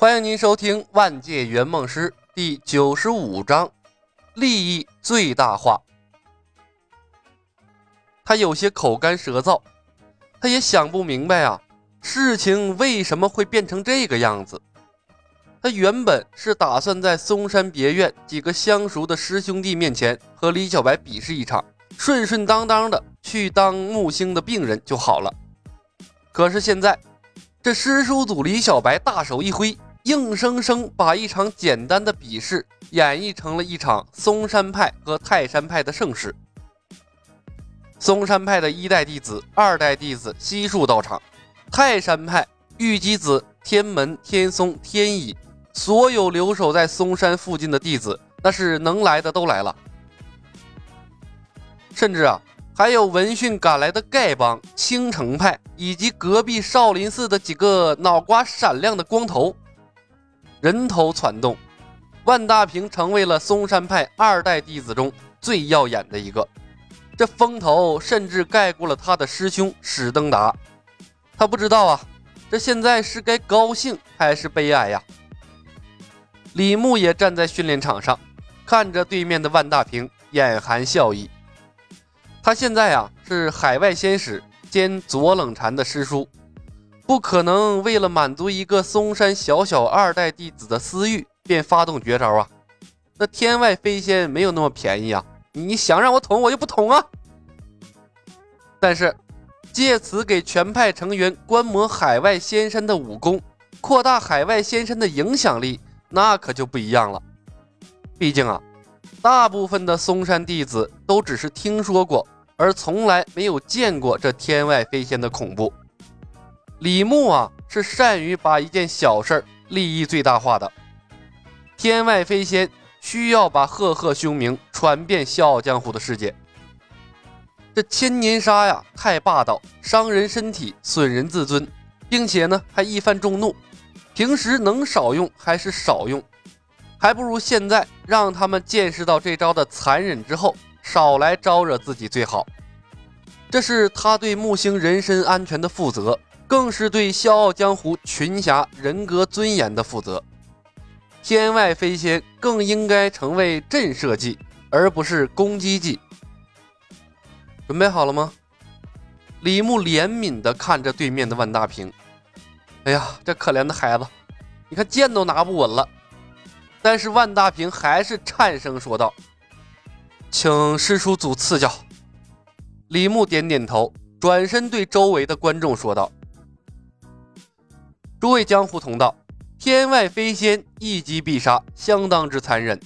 欢迎您收听《万界圆梦师》第九十五章：利益最大化。他有些口干舌燥，他也想不明白啊，事情为什么会变成这个样子？他原本是打算在嵩山别院几个相熟的师兄弟面前和李小白比试一场，顺顺当当的去当木星的病人就好了。可是现在，这师叔祖李小白大手一挥。硬生生把一场简单的比试演绎成了一场嵩山派和泰山派的盛世。嵩山派的一代弟子、二代弟子悉数到场，泰山派玉姬子、天门、天松、天乙，所有留守在嵩山附近的弟子，那是能来的都来了。甚至啊，还有闻讯赶来的丐帮、青城派，以及隔壁少林寺的几个脑瓜闪亮的光头。人头攒动，万大平成为了嵩山派二代弟子中最耀眼的一个。这风头甚至盖过了他的师兄史登达。他不知道啊，这现在是该高兴还是悲哀呀？李牧也站在训练场上，看着对面的万大平，眼含笑意。他现在啊是海外仙使兼左冷禅的师叔。不可能为了满足一个嵩山小小二代弟子的私欲，便发动绝招啊！那天外飞仙没有那么便宜啊！你想让我捅，我就不捅啊！但是借此给全派成员观摩海外仙山的武功，扩大海外仙山的影响力，那可就不一样了。毕竟啊，大部分的嵩山弟子都只是听说过，而从来没有见过这天外飞仙的恐怖。李牧啊，是善于把一件小事利益最大化的。天外飞仙需要把赫赫凶名传遍笑傲江湖的世界。这千年杀呀，太霸道，伤人身体，损人自尊，并且呢，还一番众怒。平时能少用还是少用，还不如现在让他们见识到这招的残忍之后，少来招惹自己最好。这是他对木星人身安全的负责。更是对笑傲江湖群侠人格尊严的负责。天外飞仙更应该成为震慑技，而不是攻击技。准备好了吗？李牧怜悯地看着对面的万大平。哎呀，这可怜的孩子，你看剑都拿不稳了。但是万大平还是颤声说道：“请师叔祖赐教。”李牧点点头，转身对周围的观众说道。诸位江湖同道，天外飞仙一击必杀，相当之残忍。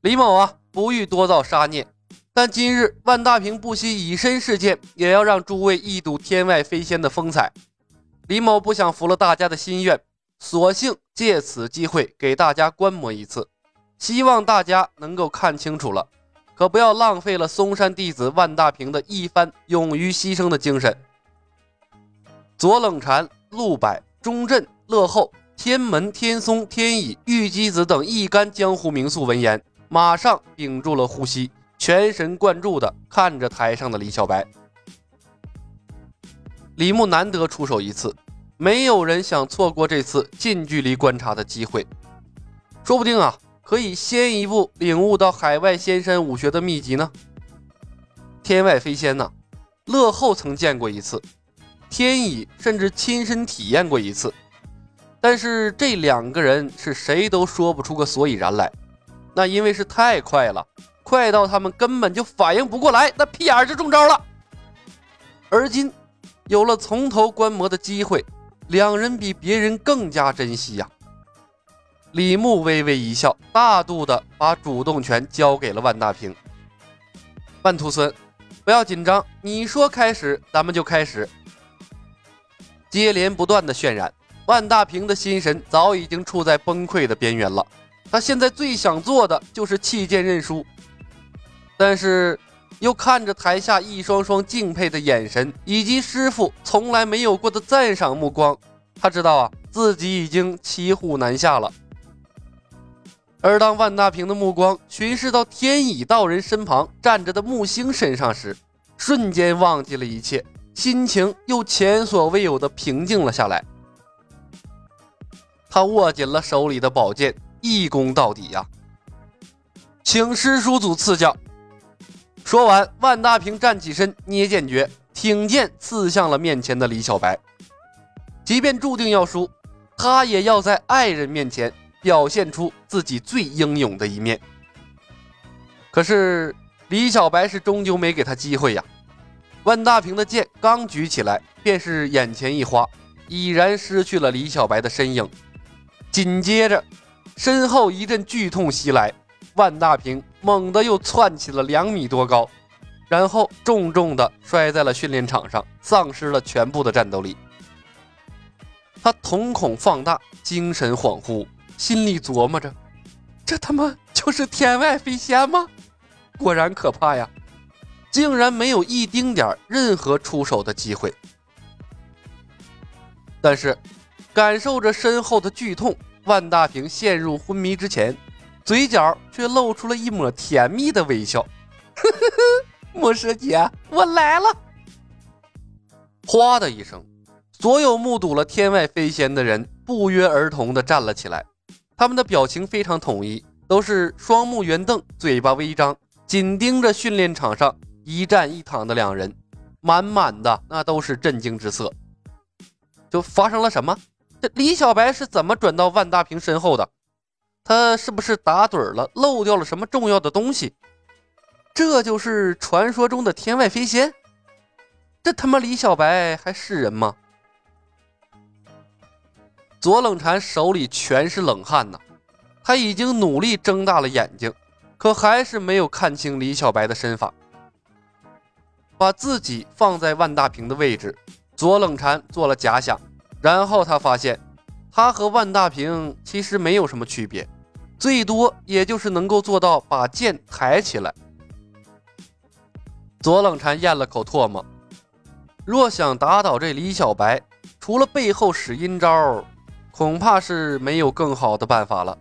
李某啊，不欲多造杀孽，但今日万大平不惜以身试剑，也要让诸位一睹天外飞仙的风采。李某不想拂了大家的心愿，索性借此机会给大家观摩一次，希望大家能够看清楚了，可不要浪费了嵩山弟子万大平的一番勇于牺牲的精神。左冷禅、陆柏。钟镇、乐后、天门、天松、天乙、玉姬子等一干江湖名宿闻言，马上屏住了呼吸，全神贯注地看着台上的李小白。李牧难得出手一次，没有人想错过这次近距离观察的机会，说不定啊，可以先一步领悟到海外仙山武学的秘籍呢。天外飞仙呢，乐后曾见过一次。天乙甚至亲身体验过一次，但是这两个人是谁都说不出个所以然来。那因为是太快了，快到他们根本就反应不过来，那屁眼就中招了。而今有了从头观摩的机会，两人比别人更加珍惜呀。李牧微微一笑，大度的把主动权交给了万大平。万徒孙，不要紧张，你说开始，咱们就开始。接连不断的渲染，万大平的心神早已经处在崩溃的边缘了。他现在最想做的就是弃剑认输，但是又看着台下一双双敬佩的眼神，以及师傅从来没有过的赞赏目光，他知道啊，自己已经骑虎难下了。而当万大平的目光巡视到天乙道人身旁站着的木星身上时，瞬间忘记了一切。心情又前所未有的平静了下来。他握紧了手里的宝剑，一攻到底呀！请师叔祖赐教。说完，万大平站起身，捏剑诀，挺剑刺向了面前的李小白。即便注定要输，他也要在爱人面前表现出自己最英勇的一面。可是李小白是终究没给他机会呀！万大平的剑刚举起来，便是眼前一花，已然失去了李小白的身影。紧接着，身后一阵剧痛袭来，万大平猛地又窜起了两米多高，然后重重地摔在了训练场上，丧失了全部的战斗力。他瞳孔放大，精神恍惚，心里琢磨着：这他妈就是天外飞仙吗？果然可怕呀！竟然没有一丁点任何出手的机会。但是，感受着身后的剧痛，万大平陷入昏迷之前，嘴角却露出了一抹甜蜜的微笑。呵呵呵，牧师姐，我来了！哗的一声。所有目睹了天外飞仙的人不约而同地站了起来，他们的表情非常统一，都是双目圆瞪，嘴巴微张，紧盯着训练场上一站一躺的两人，满满的那都是震惊之色。就发生了什么？这李小白是怎么转到万大平身后的？他是不是打盹了，漏掉了什么重要的东西？这就是传说中的天外飞仙？这他妈李小白还是人吗？左冷禅手里全是冷汗呐，他已经努力睁大了眼睛，可还是没有看清李小白的身法。把自己放在万大平的位置，左冷禅做了假想，然后他发现他和万大平其实没有什么区别，最多也就是能够做到把剑抬起来。左冷禅咽了口唾沫，若想打倒这李小白，除了背后使阴招。恐怕是没有更好的办法了。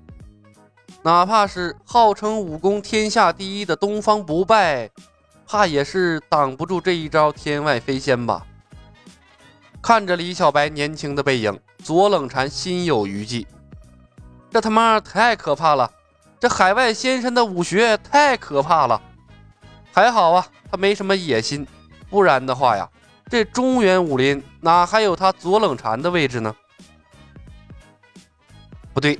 哪怕是号称武功天下第一的东方不败，怕也是挡不住这一招天外飞仙吧。看着李小白年轻的背影，左冷禅心有余悸。这他妈太可怕了！这海外仙山的武学太可怕了。还好啊，他没什么野心，不然的话呀，这中原武林哪还有他左冷禅的位置呢？不对，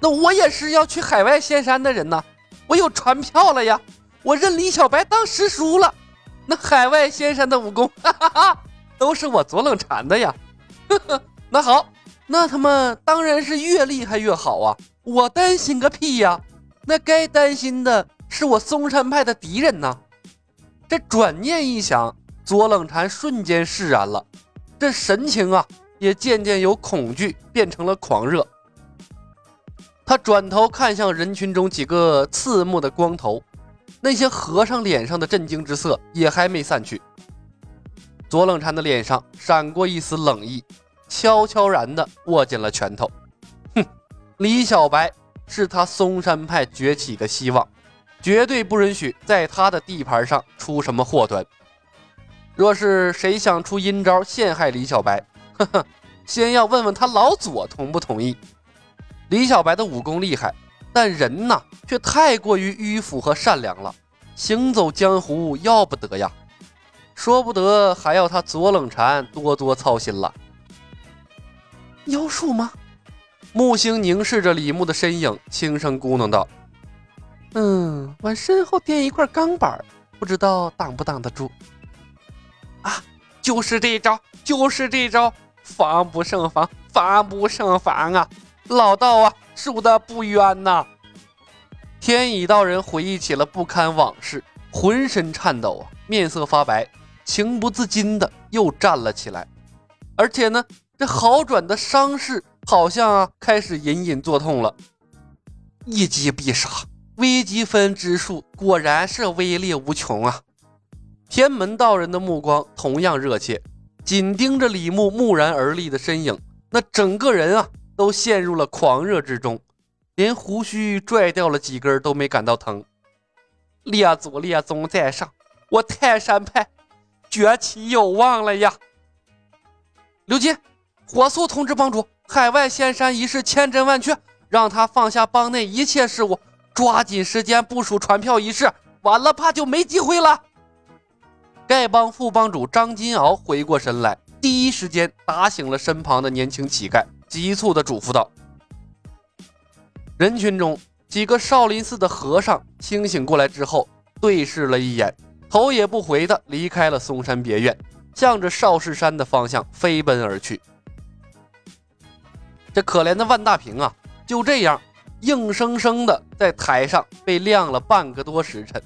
那我也是要去海外仙山的人呐，我有船票了呀，我认李小白当师叔了。那海外仙山的武功，哈哈哈，都是我左冷禅的呀。呵呵，那好，那他妈当然是越厉害越好啊，我担心个屁呀！那该担心的是我嵩山派的敌人呐。这转念一想，左冷禅瞬间释然了，这神情啊，也渐渐由恐惧变成了狂热。他转头看向人群中几个刺目的光头，那些和尚脸上的震惊之色也还没散去。左冷禅的脸上闪过一丝冷意，悄悄然地握紧了拳头。哼，李小白是他嵩山派崛起的希望，绝对不允许在他的地盘上出什么祸端。若是谁想出阴招陷害李小白，呵呵，先要问问他老左同不同意。李小白的武功厉害，但人呐却太过于迂腐和善良了，行走江湖要不得呀，说不得还要他左冷禅多多操心了。妖术吗？木星凝视着李牧的身影，轻声咕哝道：“嗯，往身后垫一块钢板，不知道挡不挡得住。”啊，就是这招，就是这招，防不胜防，防不胜防啊！老道啊，输的不冤呐！天乙道人回忆起了不堪往事，浑身颤抖啊，面色发白，情不自禁的又站了起来。而且呢，这好转的伤势好像啊开始隐隐作痛了。一击必杀，微积分之术果然是威力无穷啊！天门道人的目光同样热切，紧盯着李牧木然而立的身影，那整个人啊。都陷入了狂热之中，连胡须拽掉了几根都没感到疼。列祖列宗在上，我泰山派崛起有望了呀！刘金，火速通知帮主，海外仙山一事千真万确，让他放下帮内一切事务，抓紧时间部署传票仪式，晚了怕就没机会了。丐帮副帮主张金鳌回过神来，第一时间打醒了身旁的年轻乞丐，急促地嘱咐道：“人群中几个少林寺的和尚清醒过来之后，对视了一眼，头也不回地离开了嵩山别院，向着少室山的方向飞奔而去。这可怜的万大平啊，就这样硬生生的在台上被晾了半个多时辰。”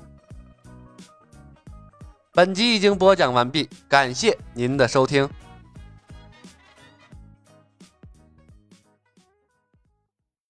本集已经播讲完毕，感谢您的收听。